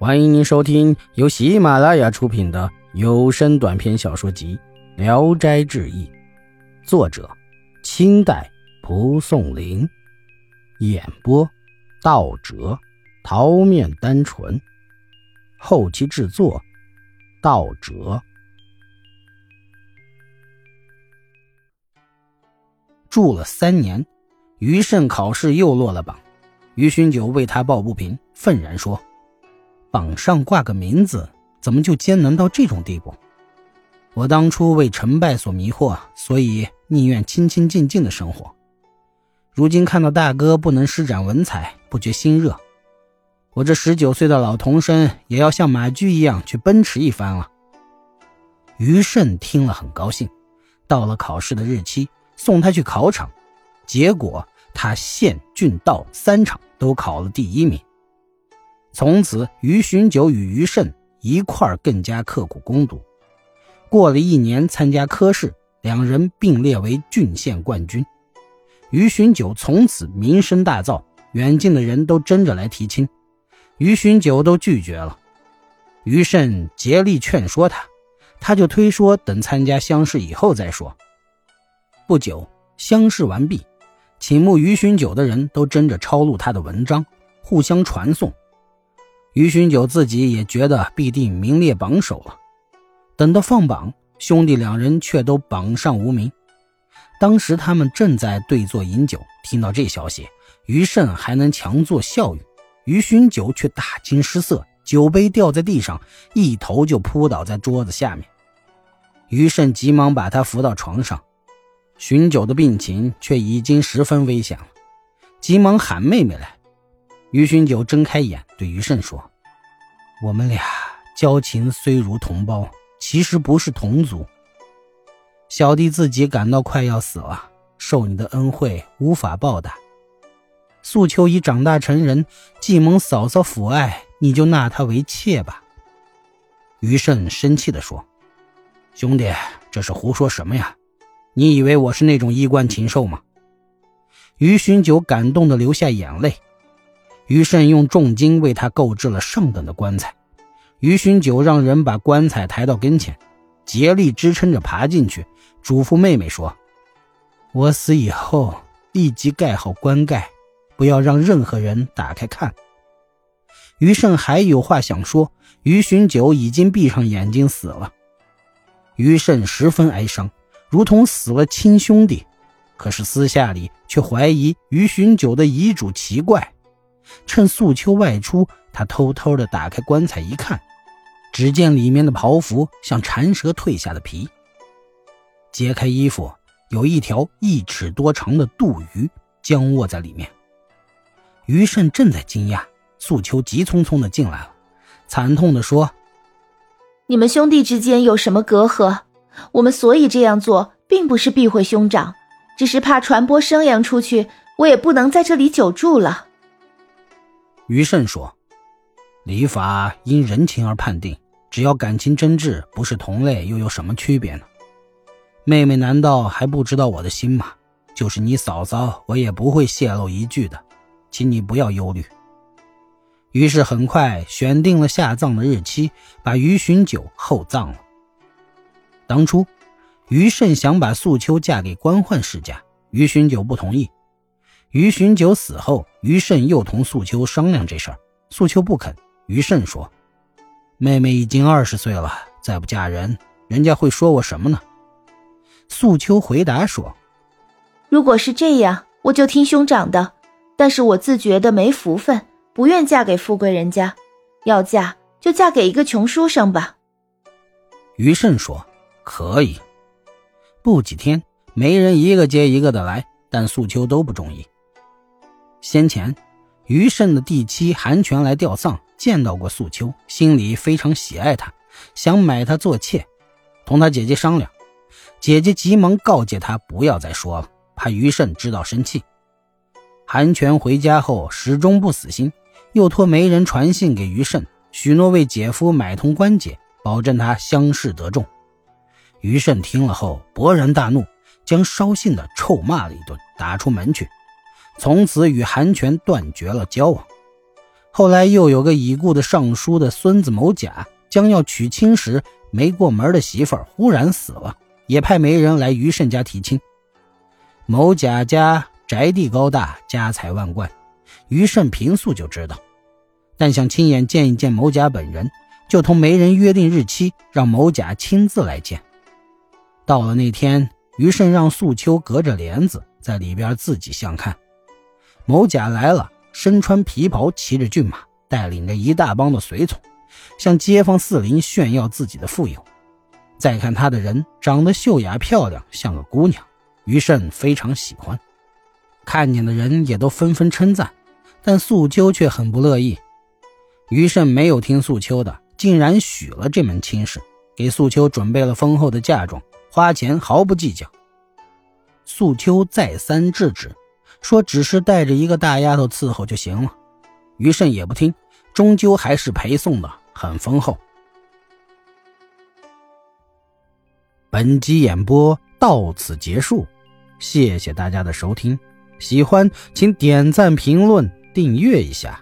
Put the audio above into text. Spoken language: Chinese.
欢迎您收听由喜马拉雅出品的有声短篇小说集《聊斋志异》，作者：清代蒲松龄，演播：道哲、桃面单纯，后期制作：道哲。住了三年，于慎考试又落了榜，于勋九为他抱不平，愤然说。榜上挂个名字，怎么就艰难到这种地步？我当初为成败所迷惑，所以宁愿清清静静的生活。如今看到大哥不能施展文采，不觉心热。我这十九岁的老童身，也要像马驹一样去奔驰一番了。于慎听了很高兴，到了考试的日期，送他去考场，结果他县郡道三场都考了第一名。从此，于巡酒与于慎一块更加刻苦攻读。过了一年，参加科试，两人并列为郡县冠军。于巡酒从此名声大噪，远近的人都争着来提亲，于寻九都拒绝了。于慎竭力劝说他，他就推说等参加乡试以后再说。不久，乡试完毕，请慕于寻九的人都争着抄录他的文章，互相传颂。于巡九自己也觉得必定名列榜首了。等到放榜，兄弟两人却都榜上无名。当时他们正在对坐饮酒，听到这消息，于慎还能强作笑语，于巡九却大惊失色，酒杯掉在地上，一头就扑倒在桌子下面。于慎急忙把他扶到床上，巡酒的病情却已经十分危险了，急忙喊妹妹来。于寻九睁开眼，对于慎说：“我们俩交情虽如同胞，其实不是同族。小弟自己感到快要死了，受你的恩惠无法报答。素秋已长大成人，既蒙嫂嫂抚爱，你就纳她为妾吧。”于慎生气地说：“兄弟，这是胡说什么呀？你以为我是那种衣冠禽兽吗？”于寻九感动的流下眼泪。于慎用重金为他购置了上等的棺材，于巡九让人把棺材抬到跟前，竭力支撑着爬进去，嘱咐妹妹说：“我死以后立即盖好棺盖，不要让任何人打开看。”于慎还有话想说，于巡九已经闭上眼睛死了。于慎十分哀伤，如同死了亲兄弟，可是私下里却怀疑于巡九的遗嘱奇怪。趁素秋外出，他偷偷的打开棺材一看，只见里面的袍服像缠蛇蜕下的皮。揭开衣服，有一条一尺多长的肚鱼僵卧在里面。于慎正在惊讶，素秋急匆匆的进来了，惨痛的说：“你们兄弟之间有什么隔阂？我们所以这样做，并不是避讳兄长，只是怕传播声扬出去，我也不能在这里久住了。”于慎说：“礼法因人情而判定，只要感情真挚，不是同类，又有什么区别呢？妹妹难道还不知道我的心吗？就是你嫂嫂，我也不会泄露一句的，请你不要忧虑。”于是很快选定了下葬的日期，把于巡酒厚葬了。当初，于慎想把素秋嫁给官宦世家，于巡酒不同意。于巡酒死后，于慎又同素秋商量这事儿，素秋不肯。于慎说：“妹妹已经二十岁了，再不嫁人，人家会说我什么呢？”素秋回答说：“如果是这样，我就听兄长的。但是我自觉的没福分，不愿嫁给富贵人家，要嫁就嫁给一个穷书生吧。”于慎说：“可以。”不几天，媒人一个接一个的来，但素秋都不中意。先前，于慎的弟妻韩全来吊丧，见到过素秋，心里非常喜爱她，想买她做妾，同他姐姐商量。姐姐急忙告诫他不要再说了，怕于慎知道生气。韩全回家后始终不死心，又托媒人传信给于慎，许诺为姐夫买通关节，保证他乡试得中。于慎听了后勃然大怒，将捎信的臭骂了一顿，打出门去。从此与韩权断绝了交往。后来又有个已故的尚书的孙子某甲，将要娶亲时没过门的媳妇儿忽然死了，也派媒人来于慎家提亲。某甲家宅地高大，家财万贯，于慎平素就知道，但想亲眼见一见某甲本人，就同媒人约定日期，让某甲亲自来见。到了那天，于慎让素秋隔着帘子在里边自己相看。某甲来了，身穿皮袍，骑着骏马，带领着一大帮的随从，向街坊四邻炫耀自己的富有。再看他的人，长得秀雅漂亮，像个姑娘。于慎非常喜欢，看见的人也都纷纷称赞，但素秋却很不乐意。于慎没有听素秋的，竟然许了这门亲事，给素秋准备了丰厚的嫁妆，花钱毫不计较。素秋再三制止，说只是带着一个大丫头伺候就行了。于慎也不听，终究还是陪送的很丰厚。本集演播到此结束。谢谢大家的收听，喜欢请点赞、评论、订阅一下。